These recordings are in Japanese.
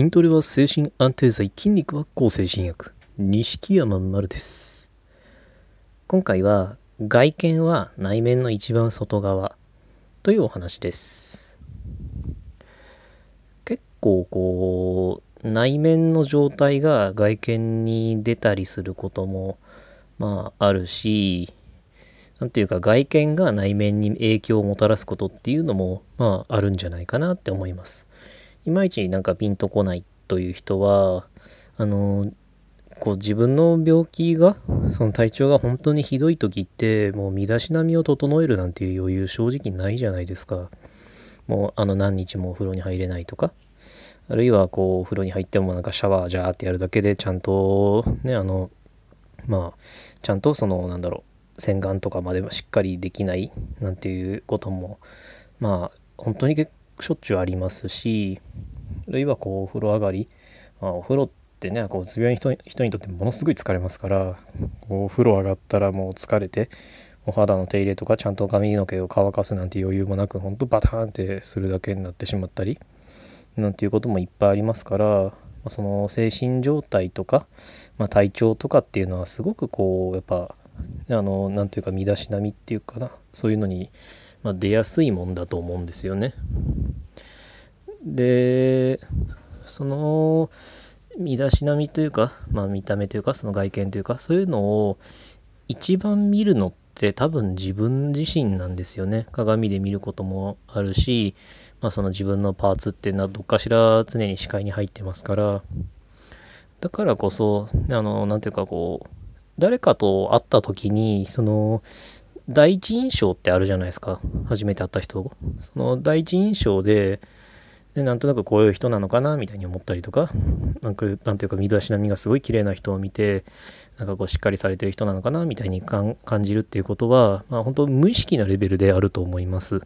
筋トレは精神安定剤、筋肉は抗精神薬。錦山丸です。今回は、外見は内面の一番外側というお話です。結構こう、内面の状態が外見に出たりすることも、まああるし、なんていうか外見が内面に影響をもたらすことっていうのも、まああるんじゃないかなって思います。いまいちなんかピンとこないという人は、あの、こう自分の病気が、その体調が本当にひどい時って、もう身だしなみを整えるなんていう余裕正直ないじゃないですか。もうあの何日もお風呂に入れないとか。あるいはこうお風呂に入ってもなんかシャワージャーってやるだけでちゃんとね、あの、まあ、ちゃんとそのなんだろう、洗顔とかまでしっかりできないなんていうことも、まあ、本当に結しょっちゅうありますし、あるいはこうお風呂上がり、まあ、お風呂ってねこうつ病人人にとってものすごい疲れますからお風呂上がったらもう疲れてお肌の手入れとかちゃんと髪の毛を乾かすなんて余裕もなくほんとバターンってするだけになってしまったりなんていうこともいっぱいありますから、ま、その精神状態とか、まあ、体調とかっていうのはすごくこうやっぱあのなんていうか身だしなみっていうかなそういうのに、まあ、出やすいもんだと思うんですよね。でその身だしなみというか、まあ、見た目というかその外見というかそういうのを一番見るのって多分自分自身なんですよね鏡で見ることもあるし、まあ、その自分のパーツっていうのはどっかしら常に視界に入ってますからだからこそあのなんていうかこう誰かと会った時にその第一印象ってあるじゃないですか初めて会った人その第一印象ででなんとなくこういう人なのかなみたいに思ったりとかなんかなんていうか身だしなみがすごい綺麗な人を見てなんかこうしっかりされてる人なのかなみたいに感じるっていうことは、まあ、本当無意識なレベルであると思います。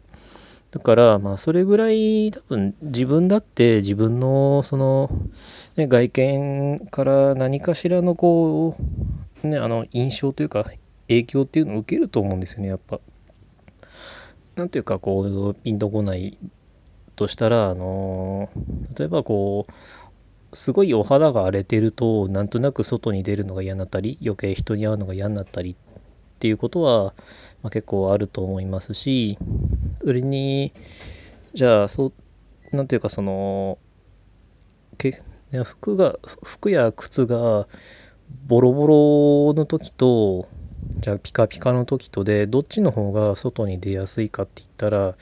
だからまあそれぐらい多分自分だって自分のその、ね、外見から何かしらのこう、ね、あの印象というか影響っていうのを受けると思うんですよねやっぱ。なんていうかこうピンとこないとしたら、あの、例えばこう、すごいお肌が荒れてると、なんとなく外に出るのが嫌になったり、余計人に会うのが嫌になったりっていうことは、まあ、結構あると思いますし、それに、じゃあ、そう、なんていうかその、け服が、服や靴がボロボロの時と、じゃあピカピカの時とで、どっちの方が外に出やすいかって言ったら、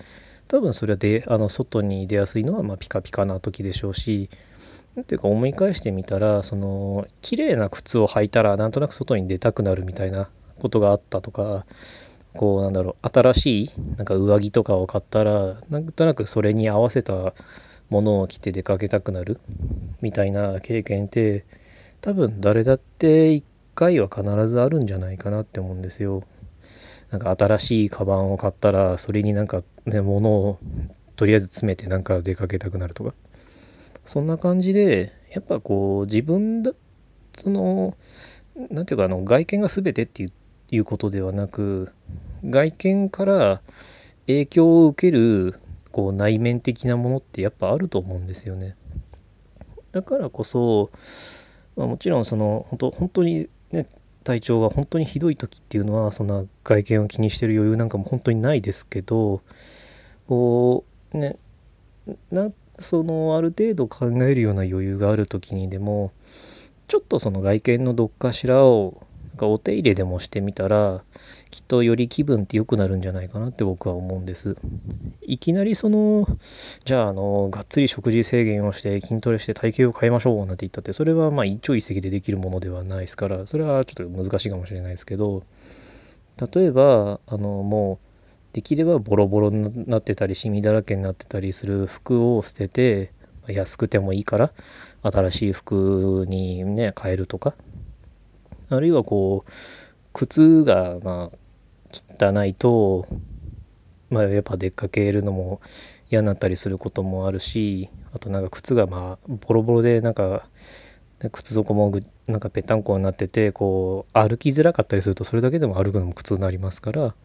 多分それはであの外に出やすいのはまピカピカな時でしょうし何ていうか思い返してみたらその綺麗な靴を履いたらなんとなく外に出たくなるみたいなことがあったとかこうなんだろう新しいなんか上着とかを買ったらなんとなくそれに合わせたものを着て出かけたくなるみたいな経験って多分誰だって一回は必ずあるんじゃないかなって思うんですよ。なんか新しいカバンを買ったらそれになんかね物をとりあえず詰めてなんか出かけたくなるとかそんな感じでやっぱこう自分だその何ていうかあの外見が全てっていうことではなく外見から影響を受けるこう内面的なものってやっぱあると思うんですよね。だからこそ、まあ、もちろんその本当本当にね体調が本当にひどい時っていうのはそんな外見を気にしてる余裕なんかも本当にないですけどこうねなそのある程度考えるような余裕がある時にでもちょっとその外見のどっかしらをなんかお手入れでもしてみたらっとより気分って良くなるんじゃないかなって僕は思うんです。いきなりそのじゃああのがっつり食事制限をして筋トレして体型を変えましょうなんて言ったってそれはまあ一朝一夕でできるものではないですからそれはちょっと難しいかもしれないですけど例えばあのもうできればボロボロになってたりシミだらけになってたりする服を捨てて安くてもいいから新しい服にね変えるとかあるいはこう靴がまあ汚いとまあやっぱ出かけるのも嫌になったりすることもあるしあとなんか靴がまあボロボロでなんか靴底もなんかぺったんこになっててこう歩きづらかったりするとそれだけでも歩くのも苦痛になりますから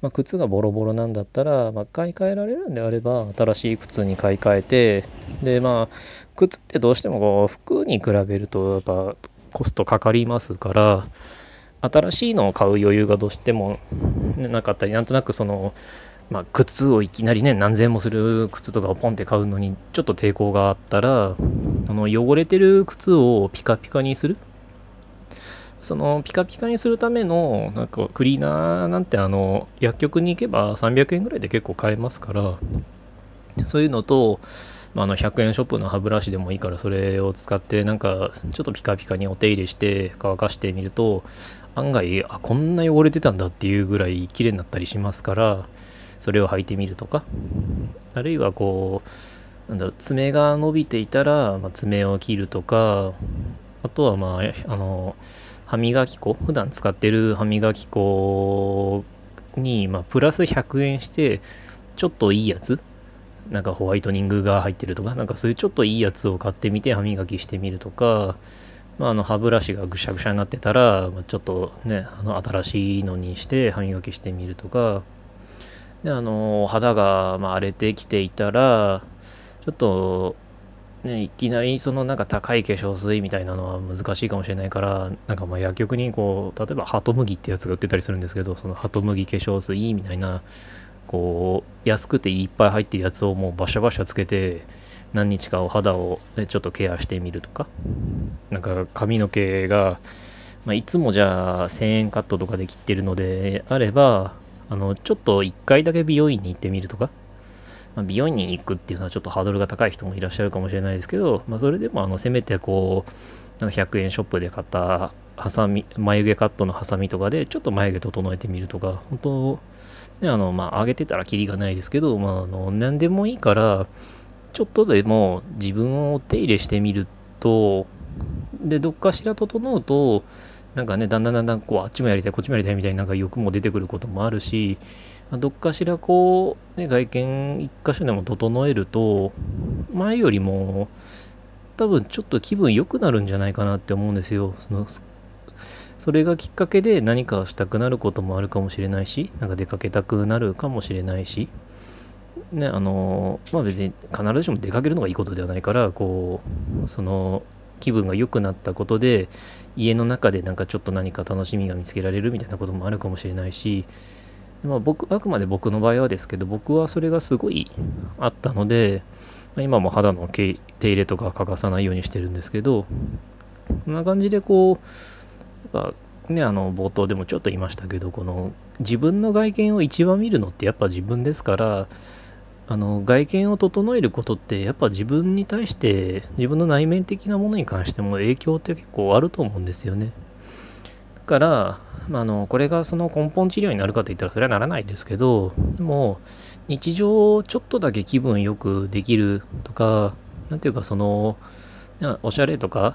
まあ、靴がボロボロなんだったら、まあ、買い替えられるんであれば新しい靴に買い替えてでまあ靴ってどうしてもこう服に比べるとやっぱコストかかりますから新しいのを買う余裕がどうしてもなかったりなんとなくそのまあ、靴をいきなりね何千もする靴とかをポンって買うのにちょっと抵抗があったらあの汚れてる靴をピカピカにする？そのピカピカにするためのなんかクリーナーなんてあの薬局に行けば300円ぐらいで結構買えますからそういうのと、まあ、の100円ショップの歯ブラシでもいいからそれを使ってなんかちょっとピカピカにお手入れして乾かしてみると案外あこんな汚れてたんだっていうぐらい綺麗になったりしますからそれを履いてみるとか。あるいはこうなんだろう爪が伸びていたら、まあ、爪を切るとかあとはまああの歯磨き粉普段使ってる歯磨き粉に、まあ、プラス100円してちょっといいやつなんかホワイトニングが入ってるとかなんかそういうちょっといいやつを買ってみて歯磨きしてみるとかまあ、あの歯ブラシがぐしゃぐしゃになってたら、ま、ちょっとねあの新しいのにして歯磨きしてみるとかであの肌がま荒れてきていたらちょっとねいきなりそのなんか高い化粧水みたいなのは難しいかもしれないからなんかまあ薬局にこう例えばハトムギってやつが売ってたりするんですけどそのハトムギ化粧水みたいなこう安くていっぱい入ってるやつをもうバシャバシャつけて何日かお肌を、ね、ちょっとケアしてみるとか。なんか髪の毛が、まあ、いつもじゃあ1000円カットとかで切ってるのであればあの、ちょっと一回だけ美容院に行ってみるとか、まあ、美容院に行くっていうのはちょっとハードルが高い人もいらっしゃるかもしれないですけど、まあ、それでもあの、せめてこう、なんか100円ショップで買ったハサミ、眉毛カットのハサミとかで、ちょっと眉毛整えてみるとか、本当ね、あの、まあ、上げてたらキリがないですけど、まあ、あの、何でもいいから、ちょっとでも自分を手入れしてみると、で、どっかしら整うと、なんかねだんだんだんだんこうあっちもやりたいこっちもやりたいみたいななんか欲も出てくることもあるし、どっかしらこう、ね、外見一箇所でも整えると前よりも多分ちょっと気分良くなるんじゃないかなって思うんですよ。そのそれがきっかけで何かしたくなることもあるかもしれないし、なんか出かけたくなるかもしれないし、ね、あの、まあ別に必ずしも出かけるのがいいことではないから、こう、その、気分が良くなったことで家の中でなんかちょっと何か楽しみが見つけられるみたいなこともあるかもしれないし、まあ、僕あくまで僕の場合はですけど僕はそれがすごいあったので、ま、今も肌の手入れとか欠かさないようにしてるんですけどこんな感じでこうぱねあの冒頭でもちょっと言いましたけどこの自分の外見を一番見るのってやっぱ自分ですからあの外見を整えることってやっぱ自分に対して自分の内面的なものに関しても影響って結構あると思うんですよね。だから、あ、のこれがその根本治療になるかといったらそれはならないですけどでも日常をちょっとだけ気分よくできるとか何ていうかそのおしゃれとか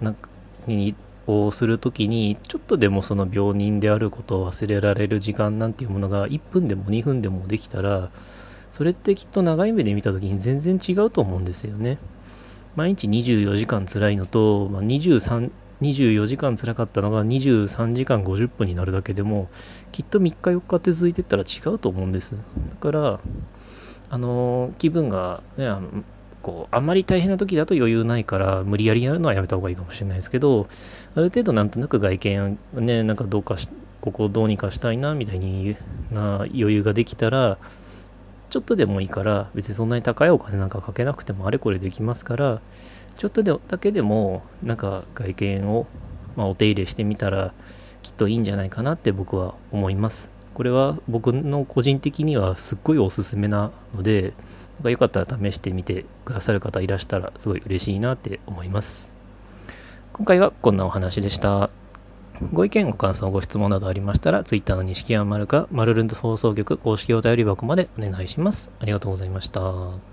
なんかにをする時にちょっとでもその病人であることを忘れられる時間なんていうものが1分でも2分でもできたらそれってきっと長い目で見た時に全然違うと思うんですよね。毎日24時間辛いのと、ま、23 24時間辛かったのが23時間50分になるだけでもきっと3日4日って続いてったら違うと思うんですだからあの気分がねあのこうあんまり大変な時だと余裕ないから無理やりやるのはやめた方がいいかもしれないですけどある程度なんとなく外見ねなんかどうかしここをどうにかしたいなみたいにな余裕ができたらちょっとでもいいから別にそんなに高いお金なんかかけなくてもあれこれできますからちょっとでだけでもなんか外見を、まあ、お手入れしてみたらきっといいんじゃないかなって僕は思います。これは僕の個人的にはすっごいおすすめなのでなんかよかったら試してみてくださる方いらしたらすごい嬉しいなって思います今回はこんなお話でした。ご意見、ご感想、ご質問などありましたら、Twitter の錦山丸か、マルルンド放送局公式お便り箱までお願いします。ありがとうございました。